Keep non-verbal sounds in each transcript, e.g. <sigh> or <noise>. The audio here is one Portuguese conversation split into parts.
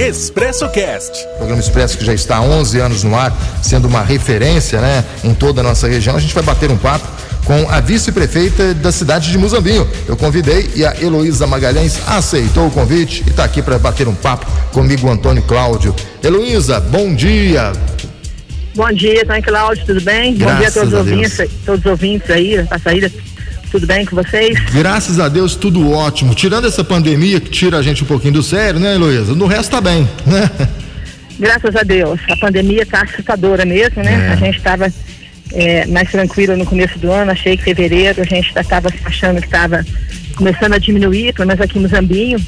Expresso Cast. Programa Expresso que já está há 11 anos no ar, sendo uma referência, né, em toda a nossa região. A gente vai bater um papo com a vice-prefeita da cidade de Muzambinho. Eu convidei e a Heloísa Magalhães aceitou o convite e está aqui para bater um papo comigo, Antônio Cláudio. Heloísa, bom dia. Bom dia, Antônio Cláudio, tudo bem? Graças bom dia a todos a os ouvintes, todos os ouvintes aí, a saída. Tudo bem com vocês? Graças a Deus, tudo ótimo. Tirando essa pandemia que tira a gente um pouquinho do sério, né, Heloísa? No resto tá bem, né? Graças a Deus. A pandemia tá assustadora mesmo, né? É. A gente estava é, mais tranquilo no começo do ano, achei que fevereiro a gente estava achando que estava começando a diminuir, pelo menos aqui no Zambinho,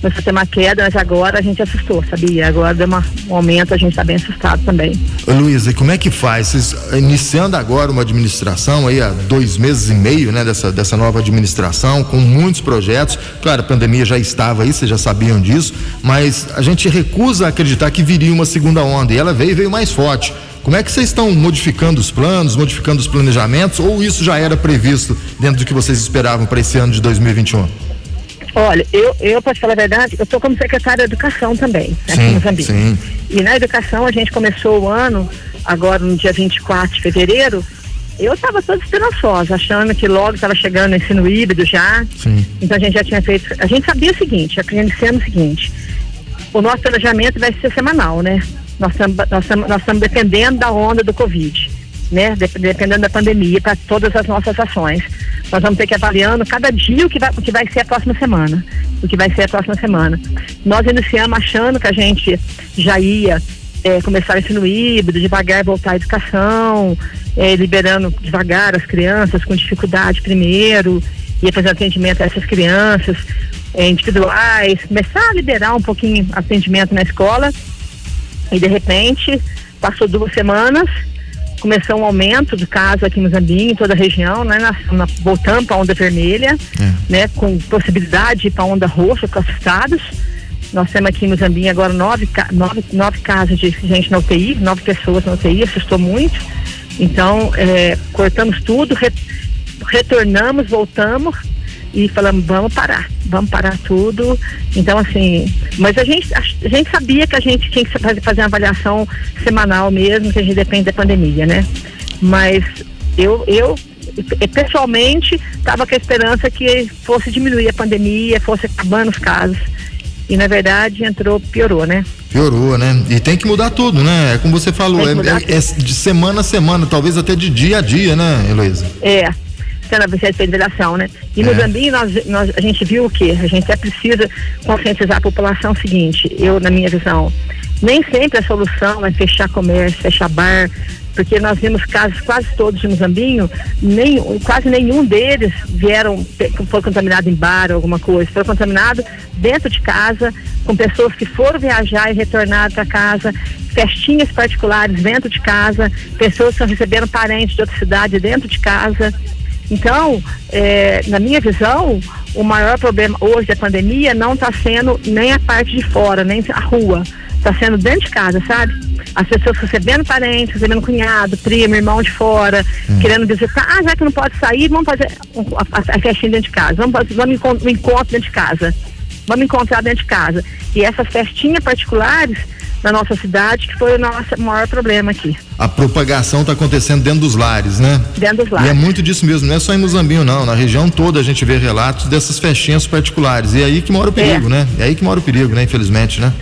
começou a ter uma queda, mas agora a gente assustou, sabia? Agora deu uma, um aumento, a gente está bem assustado também. Ô, Luísa, como é que faz? Vocês, iniciando agora uma administração aí há dois meses e meio, né, dessa, dessa nova administração, com muitos projetos. Claro, a pandemia já estava aí, vocês já sabiam disso, mas a gente recusa acreditar que viria uma segunda onda e ela veio e veio mais forte. Como é que vocês estão modificando os planos, modificando os planejamentos, ou isso já era previsto dentro do que vocês esperavam para esse ano de 2021? Olha, eu, eu posso falar a verdade, eu estou como secretária de Educação também, aqui Sim, em Moçambique. sim. E na educação a gente começou o ano, agora no dia 24 de fevereiro, eu estava toda esperançosa, achando que logo estava chegando o ensino híbrido já. Sim. Então a gente já tinha feito. A gente sabia o seguinte, aprendendo o seguinte, o nosso planejamento vai ser semanal, né? Nós estamos dependendo da onda do Covid, né? Dep- Dependendo da pandemia para todas as nossas ações. Nós vamos ter que ir avaliando cada dia o que, vai, o que vai ser a próxima semana. O que vai ser a próxima semana. Nós iniciamos achando que a gente já ia eh, começar o ensino híbrido, devagar voltar à educação, eh, liberando devagar as crianças com dificuldade primeiro, ia fazer atendimento a essas crianças eh, individuais, começar a liberar um pouquinho atendimento na escola e de repente passou duas semanas começou um aumento de casos aqui em Mozambique, em toda a região, né? Na, na, voltando para a onda vermelha, É. né? Com possibilidade de ir para a onda roxa, com assustados. Nós temos aqui em Mozambique agora nove, nove, nove casos de gente na UTI, nove pessoas na UTI, assustou muito. Então, eh, cortamos tudo, re- retornamos, voltamos e falamos, vamos parar, vamos parar tudo. Então, assim, mas a gente, a, gente sabia que a gente tinha que fazer, fazer uma avaliação semanal mesmo, que a gente depende da pandemia, né? Mas eu, eu pessoalmente, estava com a esperança que fosse diminuir a pandemia, fosse acabando os casos. E, na verdade, entrou, piorou, né? Piorou, né? E tem que mudar tudo, né? É como você falou, é, é- é de semana a semana, talvez até de dia a dia, né, Heloísa? É, sendo a federação, né? E É. no Zambim, nós, nós, a gente viu o quê? A gente é precisa conscientizar a população seguinte, eu, na minha visão, nem sempre a solução é fechar comércio, fechar bar, porque nós vimos casos quase todos de Mozambinho, nem, quase nenhum deles vieram, foi contaminado em bar ou alguma coisa, foi contaminado dentro de casa, com pessoas que foram viajar e retornaram para casa, festinhas particulares dentro de casa, pessoas que receberam parentes de outra cidade dentro de casa. Então, eh, na minha visão, o maior problema hoje da pandemia não está sendo nem a parte de fora, nem a rua. Está sendo dentro de casa, sabe? As pessoas recebendo parentes, recebendo cunhado, primo, irmão de fora, querendo visitar. Ah, já que não pode sair, vamos fazer a, festinha dentro de casa. Vamos fazer vamos um encontro dentro de casa. Vamos encontrar dentro de casa. E essas festinhas particulares na nossa cidade, que foi o nosso maior problema aqui, A propagação está acontecendo dentro dos lares, né? dentro dos E é lares. muito disso mesmo, não é só em Muzambinho, não. Na região toda a gente vê relatos dessas festinhas particulares. E é aí que mora o perigo, né? É aí que mora o perigo, né? Infelizmente, né?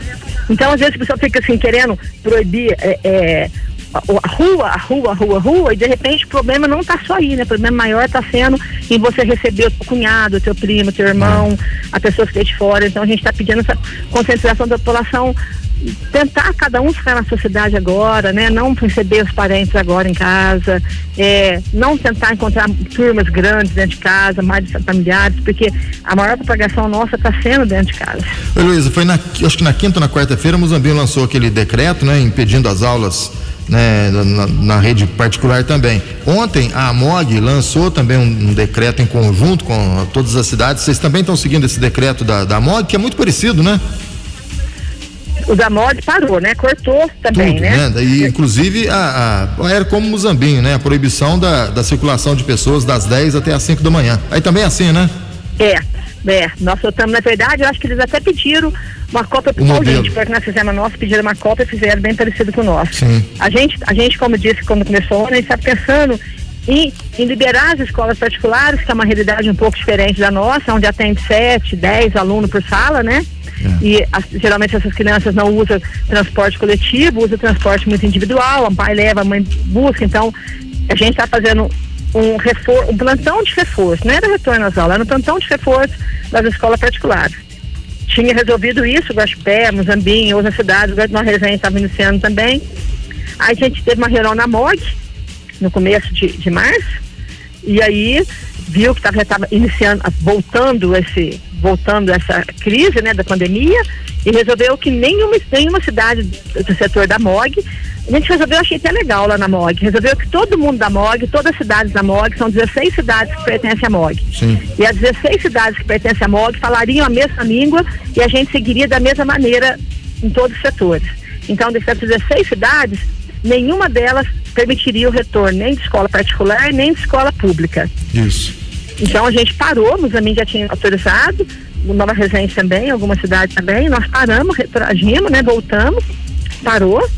Então, às vezes, a pessoa fica assim, querendo proibir é, é, a, rua, a rua, a rua, a rua, e de repente o problema não está só aí, né? O problema maior está sendo em você receber o teu cunhado, o teu primo, o teu irmão, a pessoa que está de fora. Então, a gente está pedindo essa concentração da população tentar cada um ficar na sociedade agora, né? Não receber os parentes agora em casa, é, não tentar encontrar turmas grandes dentro de casa, mais familiares, porque a maior propagação nossa está sendo dentro de casa. Ô, Luísa, foi na, acho que na quinta ou na quarta-feira, Muzambinho lançou aquele decreto, né? Impedindo as aulas né, na, na rede particular também. Ontem a AMOG lançou também um, um decreto em conjunto com todas as cidades. Vocês também estão seguindo esse decreto da, da AMOG, que é muito parecido, né? O da mod parou, né? Cortou também, Tudo, né? E inclusive a, a- era como Muzambinho, né? A proibição da, da circulação de pessoas das 10 até as 5 da manhã. Aí também é assim, né? É. É, nós soltamos, na verdade, eu acho que eles até pediram uma cópia pro Paulinho, porque nós fizemos a nossa, pediram uma cópia e fizeram bem parecido com o nosso. Sim. A gente, a gente, como disse quando começou a gente está pensando em, em, liberar as escolas particulares, que é uma realidade um pouco diferente da nossa, onde atende 7, 10 alunos por sala, né? É. E as, geralmente essas crianças não usam transporte coletivo, usam transporte muito individual, o pai leva, a mãe busca, então a gente está fazendo um reforço, um plantão de reforço, não era retorno às aulas, era um plantão de reforço das escolas particulares. Tinha resolvido isso, Guaxupé, Muzambinho, outras cidades, nós resenha estava iniciando também. Aí a gente teve uma reunião na MOG, no começo de, de março, e aí viu que estava iniciando, voltando esse, voltando essa crise né, da pandemia, e resolveu que nenhuma, nenhuma cidade do setor da MOG a gente resolveu, achei até legal lá na MOG, resolveu que todo mundo da MOG, todas as cidades da MOG, são 16 cidades que pertencem à MOG. Sim. E as 16 cidades que pertencem à MOG falariam a mesma língua e a gente seguiria da mesma maneira em todos os setores. Então, dessas 16 cidades, nenhuma delas permitiria o retorno nem de escola particular, nem de escola pública. Isso. Então a gente parou, Moçambique já tinha autorizado, Nova Resende também, algumas cidades também, nós paramos, retroagimos, né, voltamos, parou,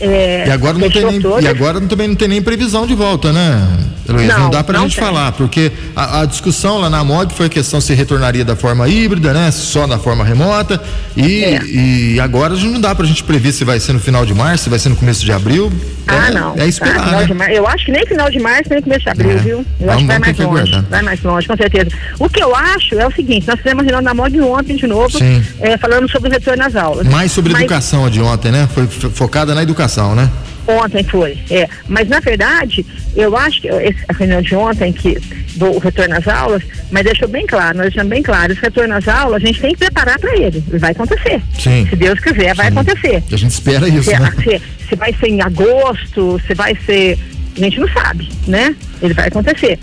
é, e agora, não tem nem, e agora também não tem nem previsão de volta, né, Luiz? Não, não dá para a gente tem. falar, porque a, a, discussão lá na MOG foi a questão se retornaria da forma híbrida, né? Só da forma remota. E, é. e agora não dá para a gente prever se vai ser no final de março, se vai ser no começo de abril. Ah, é, não. É esperar. Tá, né? Eu acho que nem final de março, nem começo de abril, é. viu? Eu acho que vai mais longe. Aguardar. Vai mais longe, com certeza. O que eu acho é o seguinte: nós fizemos reunião na MOG ontem de novo, é, falando sobre o retorno às aulas. Mais sobre Mas, educação de ontem, né? Foi focada na educação, né? Ontem foi, é. Mas na verdade, eu acho que a reunião de ontem, que do retorno às aulas, mas deixou bem claro, nós deixamos bem claro, esse retorno às aulas, a gente tem que preparar para ele. Ele vai acontecer. Sim. Se Deus quiser, vai Sim. acontecer. A gente espera isso. Se, né? se, se vai ser em agosto, se vai ser. A gente não sabe, né? Ele vai acontecer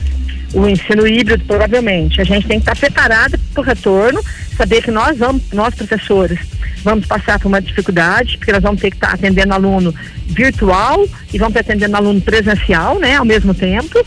o ensino híbrido, provavelmente. A gente tem que estar preparado para o retorno, saber que nós vamos, nós professores, vamos passar por uma dificuldade, porque nós vamos ter que estar atendendo aluno virtual e vamos estar atendendo aluno presencial, né, ao mesmo tempo.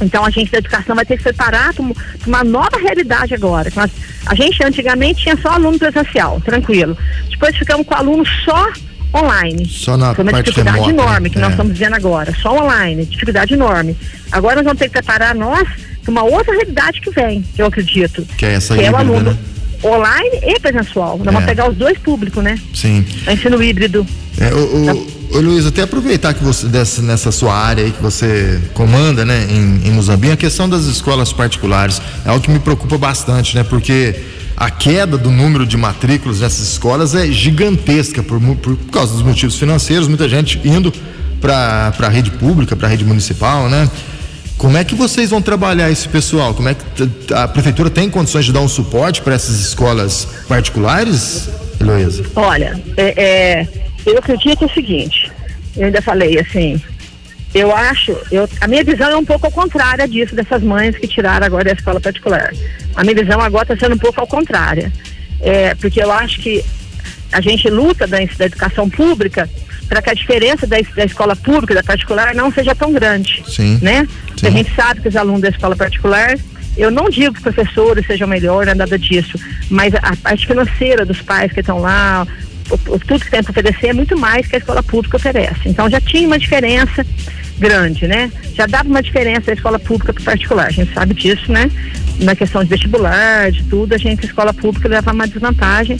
Então a gente da educação vai ter que se preparar para uma nova realidade agora. Nós, a gente antigamente tinha só aluno presencial, tranquilo. Depois ficamos com aluno só online. Só na Foi uma parte dificuldade remota, enorme que é. nós estamos vendo agora. Só online, dificuldade enorme. Agora nós vamos ter que preparar nós uma outra realidade que vem, eu acredito. Que é essa que híbrida, é o aluno né? online e presencial. Nós é. vamos pegar os dois públicos, né? Sim. É ensino híbrido. É, o, o, o, Luiz, até aproveitar que você, dessa, nessa sua área aí que você comanda, né, em, em Moçambique, a questão das escolas particulares é algo que me preocupa bastante, né? Porque a queda do número de matrículas nessas escolas é gigantesca por, por causa dos motivos financeiros, muita gente indo para a rede pública, para a rede municipal, né? Como é que vocês vão trabalhar esse pessoal? Como é que a prefeitura tem condições de dar um suporte para essas escolas particulares, Heloísa? Olha, é, é, eu acredito o seguinte, eu ainda falei assim, eu acho, eu, a minha visão é um pouco ao contrário disso, dessas mães que tiraram agora da escola particular. A minha visão agora está sendo um pouco ao contrário. É, porque eu acho que a gente luta da, da educação pública para que a diferença da, da, escola pública e da particular não seja tão grande. Sim. Né? Sim. A gente sabe que os alunos da escola particular, eu não digo que os professores sejam melhor, não é nada disso, mas a parte financeira dos pais que estão lá, tudo que tem para oferecer é muito mais que a escola pública oferece. Então já tinha uma diferença grande, né? Já dava uma diferença da escola pública para particular, a gente sabe disso, né? Na questão de vestibular, de tudo, a gente, a escola pública leva uma desvantagem,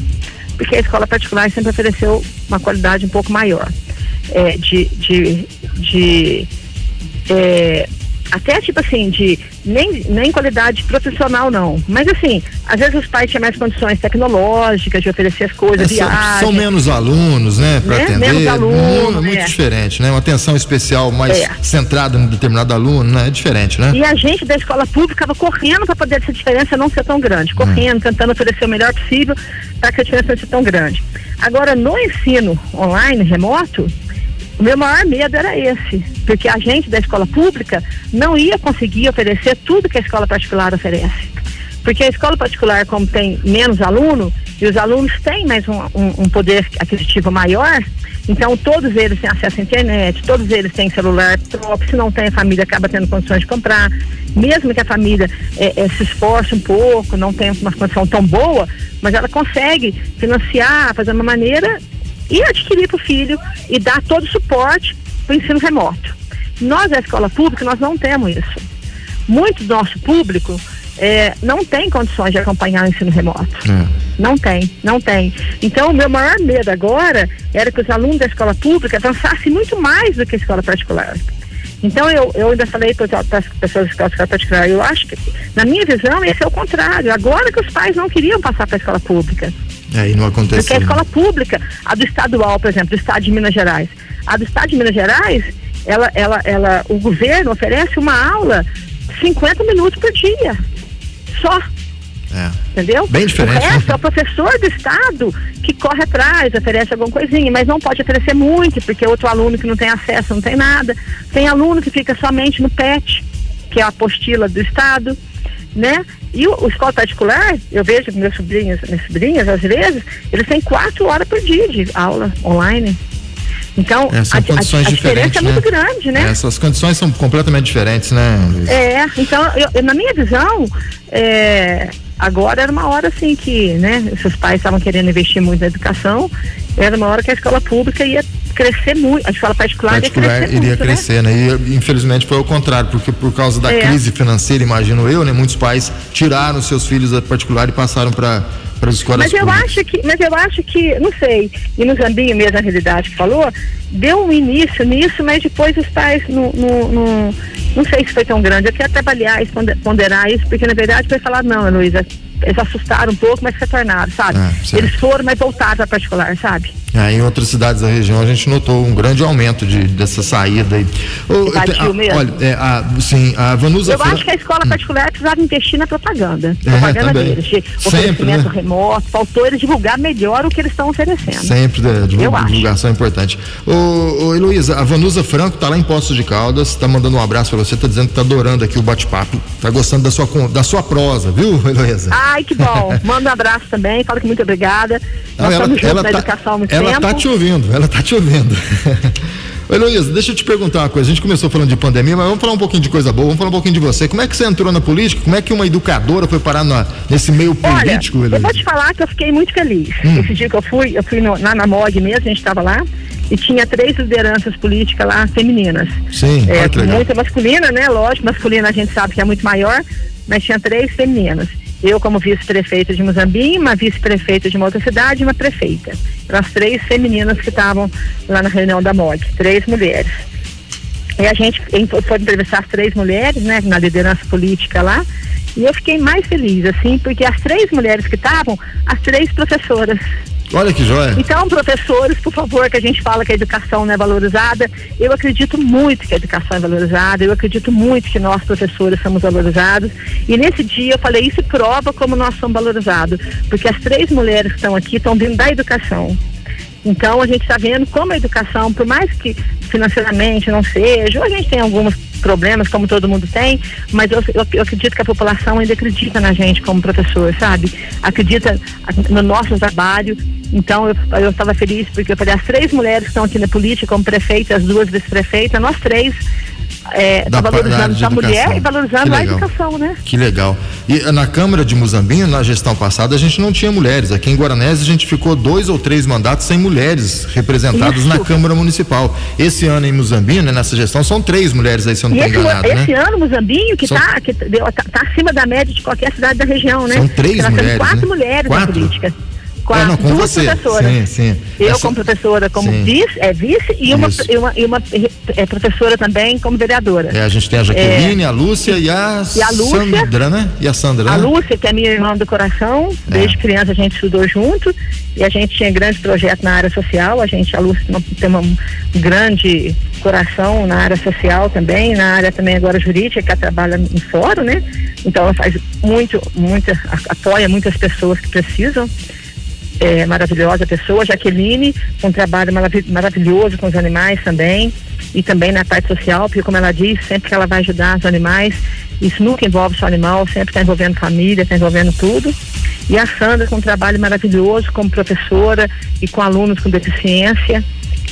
porque a escola particular sempre ofereceu uma qualidade um pouco maior é, de, de, de é, até tipo assim, de nem, nem qualidade profissional não. Mas assim, às vezes os pais tinham mais condições tecnológicas de oferecer as coisas, é, viagem. São, menos alunos, né, para né? atender. Menos alunos, muito, muito é. diferente, né? Uma atenção especial mais é. centrada em determinado aluno, né? É diferente, né? E a gente da escola pública estava correndo para poder essa diferença não ser tão grande, correndo, hum. tentando oferecer o melhor possível para que a diferença não seja tão grande. Agora, no ensino online, remoto, o meu maior medo era esse, porque a gente da escola pública não ia conseguir oferecer tudo que a escola particular oferece. Porque a escola particular, como tem menos aluno, e os alunos têm mais um, um, um poder aquisitivo maior, então todos eles têm acesso à internet, todos eles têm celular próprio, se não tem a família acaba tendo condições de comprar, mesmo que a família é, é, se esforce um pouco, não tenha uma condição tão boa, mas ela consegue financiar, fazer uma maneira e adquirir para o filho e dar todo o suporte para o ensino remoto. Nós, da escola pública, nós não temos isso. Muito do nosso público é, não tem condições de acompanhar o ensino remoto. É. Não tem, não tem. Então, o meu maior medo agora era que os alunos da escola pública avançassem muito mais do que a escola particular. Então, eu, eu ainda falei para as pessoas da escola particular, eu acho que, na minha visão, esse é o contrário. Agora que os pais não queriam passar para a escola pública. É, e não aconteceu. Porque a escola pública, a do estadual, por exemplo, do estado de Minas Gerais, a do estado de Minas Gerais, ela, ela, ela, o governo oferece uma aula 50 minutos por dia. Só. É. Entendeu? Bem diferente. O resto né? é o professor do Estado que corre atrás, oferece alguma coisinha, mas não pode oferecer muito, porque outro aluno que não tem acesso não tem nada. Tem aluno que fica somente no PET, que é a apostila do Estado, né? E o, o escola particular, eu vejo meus sobrinhos, minhas sobrinhas, às vezes, eles têm quatro horas por dia de aula online. Então, é, a, a, a diferença é muito né? grande, né? Essas condições são completamente diferentes, né? Luiz? É, então, eu, eu, na minha visão, é, agora era uma hora assim que, né, seus pais estavam querendo investir muito na educação, era uma hora que a escola pública ia crescer muito, a escola particular, particular crescer iria muito, crescer, né? né? E infelizmente foi o contrário, porque por causa da é. crise financeira, imagino eu, né, muitos pais tiraram seus filhos da particular e passaram para para as escolas mas eu acho que mas eu acho que não sei e no Zambinho mesmo a realidade que falou deu um início nisso mas depois os pais no, no, no não sei se foi tão grande eu quero trabalhar e ponderar isso porque na verdade foi falar não Luísa eles assustaram um pouco, mas retornaram, sabe? Ah, eles foram, mas voltaram para particular, sabe? É, em outras cidades da região a gente notou um grande aumento de, dessa saída aí. Oh, a, mesmo. Olha, é, a, sim, a Vanusa. Eu acho que a escola particular precisava investir na propaganda. É, propaganda também. deles. De Sempre, né? remoto, faltou eles divulgar melhor o que eles estão oferecendo. Sempre, né? Divulga, divulgação é importante. Ô, ô Heloísa, a Vanusa Franco tá lá em Poços de Caldas, tá mandando um abraço para você, tá dizendo que tá adorando aqui o bate-papo, tá gostando da sua, da sua prosa, viu, <laughs> Heloísa? Ai, que bom. <laughs> Manda um abraço também, fala que muito obrigada. Não, Nós ela, estamos juntos na tá, educação há muito ela tempo. Ela tá te ouvindo, ela tá te ouvindo. <laughs> Oi, Luísa, deixa eu te perguntar uma coisa. A gente começou falando de pandemia, mas vamos falar um pouquinho de coisa boa, vamos falar um pouquinho de você. Como é que você entrou na política? Como é que uma educadora foi parar na, nesse meio político, Olha, Eu vou te falar que eu fiquei muito feliz. Hum. Esse dia que eu fui, eu fui no, lá na MOG mesmo, a gente estava lá, e tinha três lideranças políticas lá femininas. Sim, é, muito masculina, né? Lógico, masculina a gente sabe que é muito maior, mas tinha três femininas. Eu como vice-prefeita de Muzambinho, uma vice-prefeita de uma outra cidade e uma prefeita. As três femininas que estavam lá na reunião da MOG, três mulheres. E a gente foi entrevistar as três mulheres, né, na liderança política lá, e eu fiquei mais feliz, assim, porque as três mulheres que estavam, as três professoras Olha que joia. Então, professores, por favor, que a gente fala que a educação não é valorizada, eu acredito muito que a educação é valorizada, eu acredito muito que nós, professores, somos valorizados. E nesse dia eu falei, isso prova como nós somos valorizados, porque as três mulheres que estão aqui estão vindo da educação. Então, a gente está vendo como a educação, por mais que financeiramente não seja, a gente tem alguns problemas, como todo mundo tem, mas eu, eu, eu, acredito que a população ainda acredita na gente como professor, sabe? Acredita no nosso trabalho então eu estava feliz porque eu falei, as três mulheres que estão aqui na política, como prefeita, as duas vice-prefeitas, nós três é, tá valorizando a mulher e valorizando a educação, né? Que legal. E na Câmara de Muzambinho, na gestão passada, a gente não tinha mulheres. Aqui em Guaranés, a gente ficou dois ou três mandatos sem mulheres representadas Isso. na Câmara Municipal. Esse ano em Muzambinho, né, nessa gestão, são três mulheres aí, se eu não estou enganado, esse né? Esse ano, Muzambinho, que está que tá, tá, acima da média de qualquer cidade da região, né? São três Nós mulheres, quatro né? mulheres quatro? na política quatro, é, não, com duas você. professoras. Sim, sim. Eu Essa... como professora, como sim. vice, é vice e uma, e uma, e uma é, professora também como vereadora. É, a gente tem a Jaqueline, é, a Lúcia e a, e a Lúcia, Sandra, né? E a Sandra, A né? Lúcia, que é minha irmã do coração, é. desde criança a gente estudou junto e a gente tinha grandes projetos na área social, a gente, a Lúcia tem um grande coração na área social também, na área também agora jurídica, que ela trabalha em fórum, né? Então ela faz muito, muita, apoia muitas pessoas que precisam. É, maravilhosa pessoa, Jaqueline, com um trabalho marav maravilhoso com os animais também, e também na parte social, porque como ela diz, sempre que ela vai ajudar os animais, isso nunca envolve só animal, sempre está envolvendo família, está envolvendo tudo. E a Sandra com um trabalho maravilhoso como professora e com alunos com deficiência.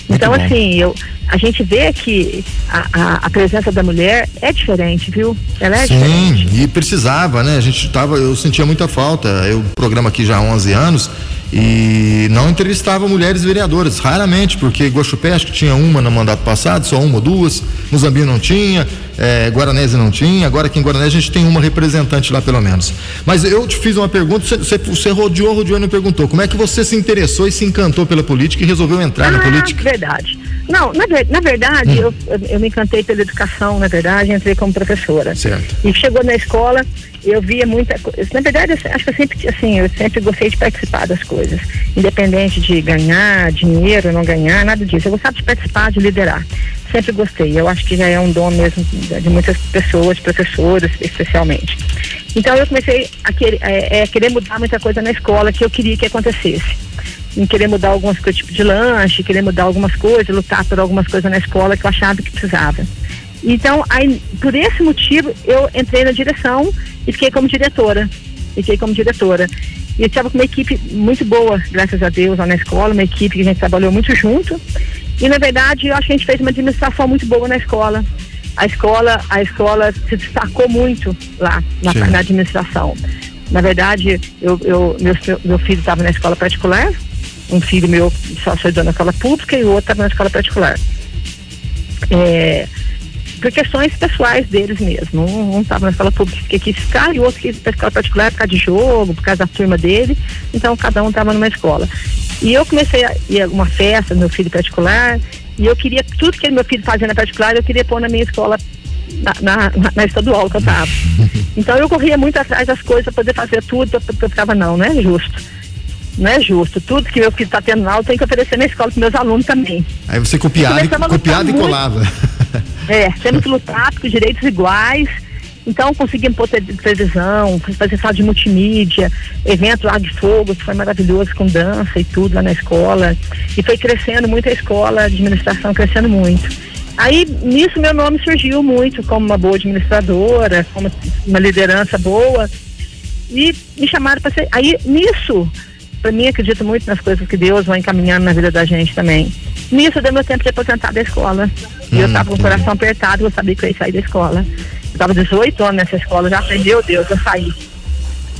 Então, assim, eu, a gente vê que a, a, a, presença da mulher é diferente, viu? Ela é Sim, diferente. e precisava, né? A gente tava, eu sentia muita falta. Eu programa aqui já há 11 anos e não entrevistava mulheres vereadoras, raramente, porque Guaxupé acho que tinha uma no mandato passado, só uma ou duas, Muzambique não tinha, é, Guaranese não tinha, agora aqui em Guaranese a gente tem uma representante lá pelo menos. Mas eu te fiz uma pergunta, você, você rodeou, rodeou e não perguntou, como é que você se interessou e se encantou pela política e resolveu entrar ah, na política? verdade. Não, na, na verdade, hum. eu, eu me encantei pela educação, na verdade, entrei como professora. Certo. E chegou na escola, eu via muita coisa. Na verdade, acho que eu sempre, assim, eu sempre gostei de participar das coisas. Independente de ganhar dinheiro, não ganhar, nada disso. Eu gostava de participar, de liderar. Sempre gostei. Eu acho que já é um dom mesmo de muitas pessoas, professoras, especialmente. Então eu comecei a querer, é, é, querer mudar muita coisa na escola que eu queria que acontecesse. Em querer mudar alguns tipos de lanche, querer mudar algumas coisas, lutar por algumas coisas na escola que eu achava que precisava. Então, aí, por esse motivo, eu entrei na direção e fiquei como diretora. Fiquei como diretora. E eu estava com uma equipe muito boa, graças a Deus, lá na escola, uma equipe que a gente trabalhou muito junto. E na verdade, eu acho que a gente fez uma administração muito boa na escola. A escola, a escola se destacou muito lá na, na administração. Na verdade, eu, eu meu, meu filho estava na escola particular, um filho meu só estudou na escola pública e o outro estava na escola particular. É, por questões pessoais deles mesmo. Um estava na escola pública que quis ficar e o outro quis ir para a escola particular por causa de jogo, por causa da turma dele. Então cada um estava numa escola. E eu comecei a ir a uma festa do meu filho particular e eu queria, tudo que meu filho fazia na particular, eu queria pôr na minha escola na, na, na, estadual que eu estava. Então eu corria muito atrás das coisas para poder fazer tudo, porque eu ficava, não, não é justo. Não é justo. Tudo que meu filho está tendo lá, eu tenho que oferecer na escola para meus alunos também. Aí você copiava, e, copiava e colava. É, temos que lutar por direitos iguais. Então conseguimos pôr televisão, fazer sala de multimídia, evento lá de fogo, que foi maravilhoso com dança e tudo lá na escola. E foi crescendo muito a escola, a administração crescendo muito. Aí nisso meu nome surgiu muito como uma boa administradora, como uma liderança boa. E me chamaram para ser. Aí nisso, para mim acredito muito nas coisas que Deus vai encaminhando na vida da gente também. Nisso deu meu tempo de aposentar da escola. E hum, eu estava com o coração apertado, eu sabia que eu ia sair da escola. Eu estava 18 anos nessa escola, já falei, meu Deus, eu saí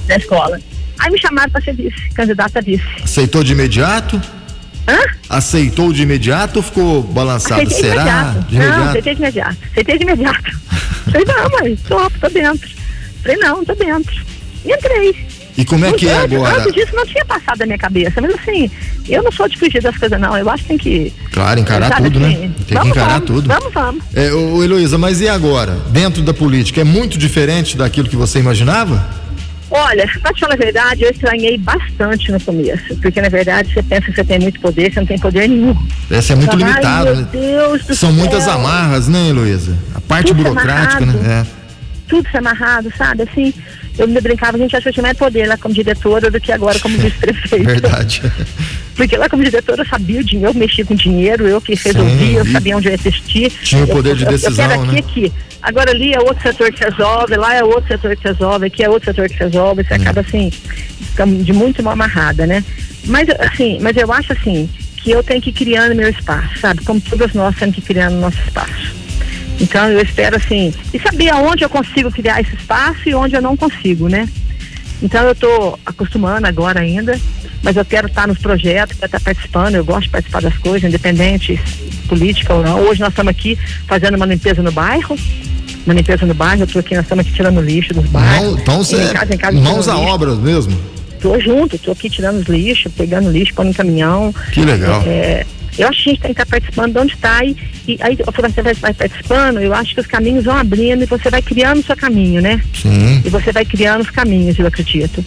da escola. Aí me chamaram para ser vice, candidata a vice. Aceitou de imediato? Hã? Aceitou de imediato ou ficou balançado? Aceitei Será? Imediato. De imediato? Não, aceitei de imediato. Aceitei de imediato. <laughs> falei, não, mãe, tô, tô dentro. Falei, não, tô dentro. E entrei. E como é que é agora? Antes disso não tinha passado da minha cabeça, mas assim, eu não sou de fugir das coisas, não. Eu acho que tem que. Claro, encarar tudo, né? assim, né? Tem vamos, que encarar vamos, tudo. Vamos, vamos. É, ô, Heloísa, mas e agora? Dentro da política, é muito diferente daquilo que você imaginava? Olha, pra te falar a verdade, eu estranhei bastante no começo. Porque, na verdade, você pensa que você tem muito poder, você não tem poder nenhum. Essa é muito limitada, né? Deus do São céu. muitas amarras, né, Heloísa? A parte Tudo burocrática, amarrado. né? É tudo se amarrado, sabe? Assim, eu me brincava, a gente acha que eu tinha mais poder lá como diretora do que agora como vice-prefeita. <laughs> Verdade. Porque lá como diretora eu sabia o dinheiro, eu mexia com dinheiro, eu que resolvia, eu sabia onde eu ia assistir. Tinha o poder eu, de decisão, eu, quero aqui, né? aqui. Agora ali é outro setor que resolve, lá é outro setor que resolve, aqui é outro setor que resolve, você É. acaba assim, de muito mal amarrada, né? Mas assim, mas eu acho assim, que eu tenho que ir criando meu espaço, sabe? Como todas nós temos que ir criando nosso espaço. Então eu espero assim, e saber aonde eu consigo criar esse espaço e onde eu não consigo, né? Então eu estou acostumando agora ainda, mas eu quero estar nos projetos, quero estar participando, eu gosto de participar das coisas, independente política ou não. Hoje nós estamos aqui fazendo uma limpeza no bairro, uma limpeza no bairro, eu estou aqui, nós estamos aqui tirando lixo dos bairros. Então Em você casa, em casa, mãos à obra mesmo. Tô junto, tô aqui tirando os lixos, pegando lixo, pondo no caminhão. Que legal. É, eu acho que a gente tem que estar participando de onde está e, e aí você vai, vai participando, eu acho que os caminhos vão abrindo e você vai criando o seu caminho, né? Sim. E você vai criando os caminhos, eu acredito.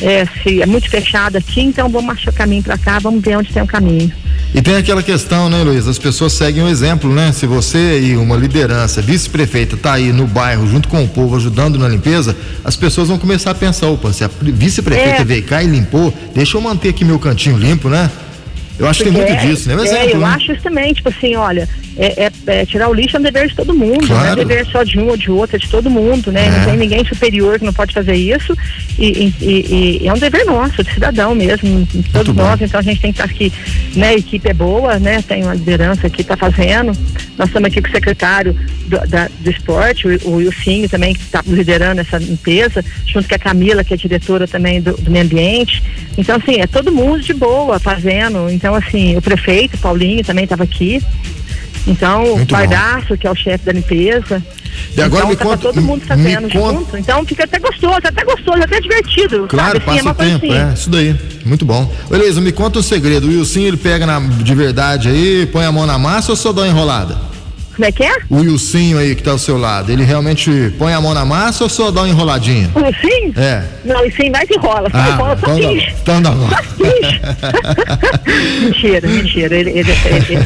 é, se é muito fechado aqui, então vamos achar o caminho para cá, vamos ver onde tem o caminho. E tem aquela questão, né, Luiz? As pessoas seguem o exemplo, né? Se você e uma liderança, vice-prefeita, tá aí no bairro junto com o povo ajudando na limpeza, as pessoas vão começar a pensar, opa, se a vice-prefeita é. veio cá e limpou, deixa eu manter aqui meu cantinho limpo, né? Eu acho que tem muito é, disso, né? Um exemplo, é, eu né? acho isso também, tipo assim, olha, é, é, é, tirar o lixo é um dever de todo mundo, claro. não é dever só de um ou de outro, é de todo mundo, né? É. Não tem ninguém superior que não pode fazer isso e, e, e é um dever nosso, de cidadão mesmo, todos nós, então a gente tem que estar aqui, né? A equipe é boa, né? Tem uma liderança que está fazendo, nós estamos aqui com o secretário do, da, do esporte, o, o Ilcinho também, que está liderando essa limpeza, junto com a Camila, que é diretora também do, do meio ambiente, então assim, é todo mundo de boa fazendo, então assim, o prefeito, Paulinho, também estava aqui, então, Muito o Pardaço, que é o chefe da limpeza. E agora então, me conta, todo mundo fazendo junto. Então fica até gostoso, até gostoso, até divertido. Claro, sabe? passa assim, é tempo, assim. é, isso daí. Muito bom. Beleza, me conta um segredo. O Wilson, ele pega na, de verdade aí, põe a mão na massa ou só dá uma enrolada? Como é que é? O Wilsinho aí que tá ao seu lado, ele realmente põe a mão na massa ou só dá uma enroladinha? O Wilsinho? É. Não, o Wilsinho mais enrola, só ah, enrola, só então, então dá <laughs> mentira, mentira. Ele, ele,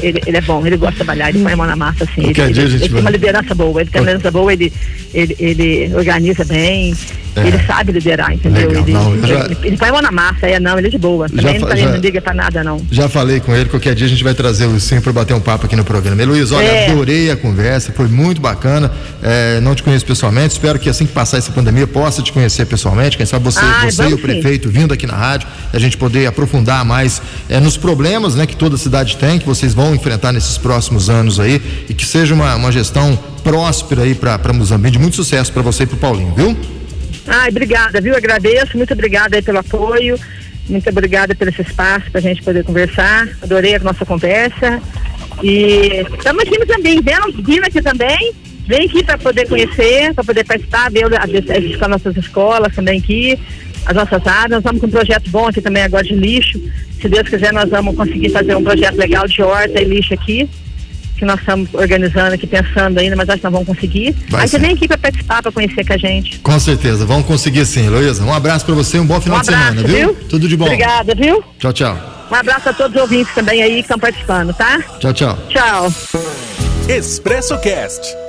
ele, ele, é bom, ele gosta de trabalhar, ele põe a mão na massa assim. Ele, ele, ele tem uma liderança boa, ele tem uma liderança boa, ele, ele, ele organiza bem. É. Ele sabe liderar, entendeu? Legal, ele, não, já... ele, ele, põe a mão na massa, é não, ele é de boa. Também já, não, já, não liga pra nada, não. Já falei com ele, qualquer dia a gente vai trazer o Sim para bater um papo aqui no programa. E, Luiz, olha, é. adorei a conversa, foi muito bacana. É, não te conheço pessoalmente, espero que assim que passar essa pandemia possa te conhecer pessoalmente. Quem sabe você, você e o prefeito vindo aqui na rádio, a gente poder aprofundar mais é, nos problemas né, que toda cidade tem, que vocês vão enfrentar nesses próximos anos aí, e que seja uma, uma gestão próspera aí para Moçambique. De muito sucesso para você e para o Paulinho, viu? Ai, obrigada, viu? Agradeço, muito obrigada aí pelo apoio, muito obrigada pelo esse espaço para a gente poder conversar. Adorei a nossa conversa. E estamos aqui também, vindo aqui também. Vem aqui para poder conhecer, para poder participar, ver as nossas escolas também aqui, as nossas áreas. Nós vamos com um projeto bom aqui também agora de lixo. Se Deus quiser, nós vamos conseguir fazer um projeto legal de horta e lixo aqui que nós estamos organizando aqui, pensando ainda, mas acho que nós vamos conseguir. Vai Aí sim. você vem aqui para participar, para conhecer com a gente. Com certeza, vamos conseguir sim, Heloísa. Um abraço para você, um bom final um abraço, de semana, viu? viu? Tudo de bom. Obrigada, viu? Tchau, tchau. Um abraço a todos os ouvintes também aí que estão participando, tá? Tchau, tchau. Tchau. Expresso Cast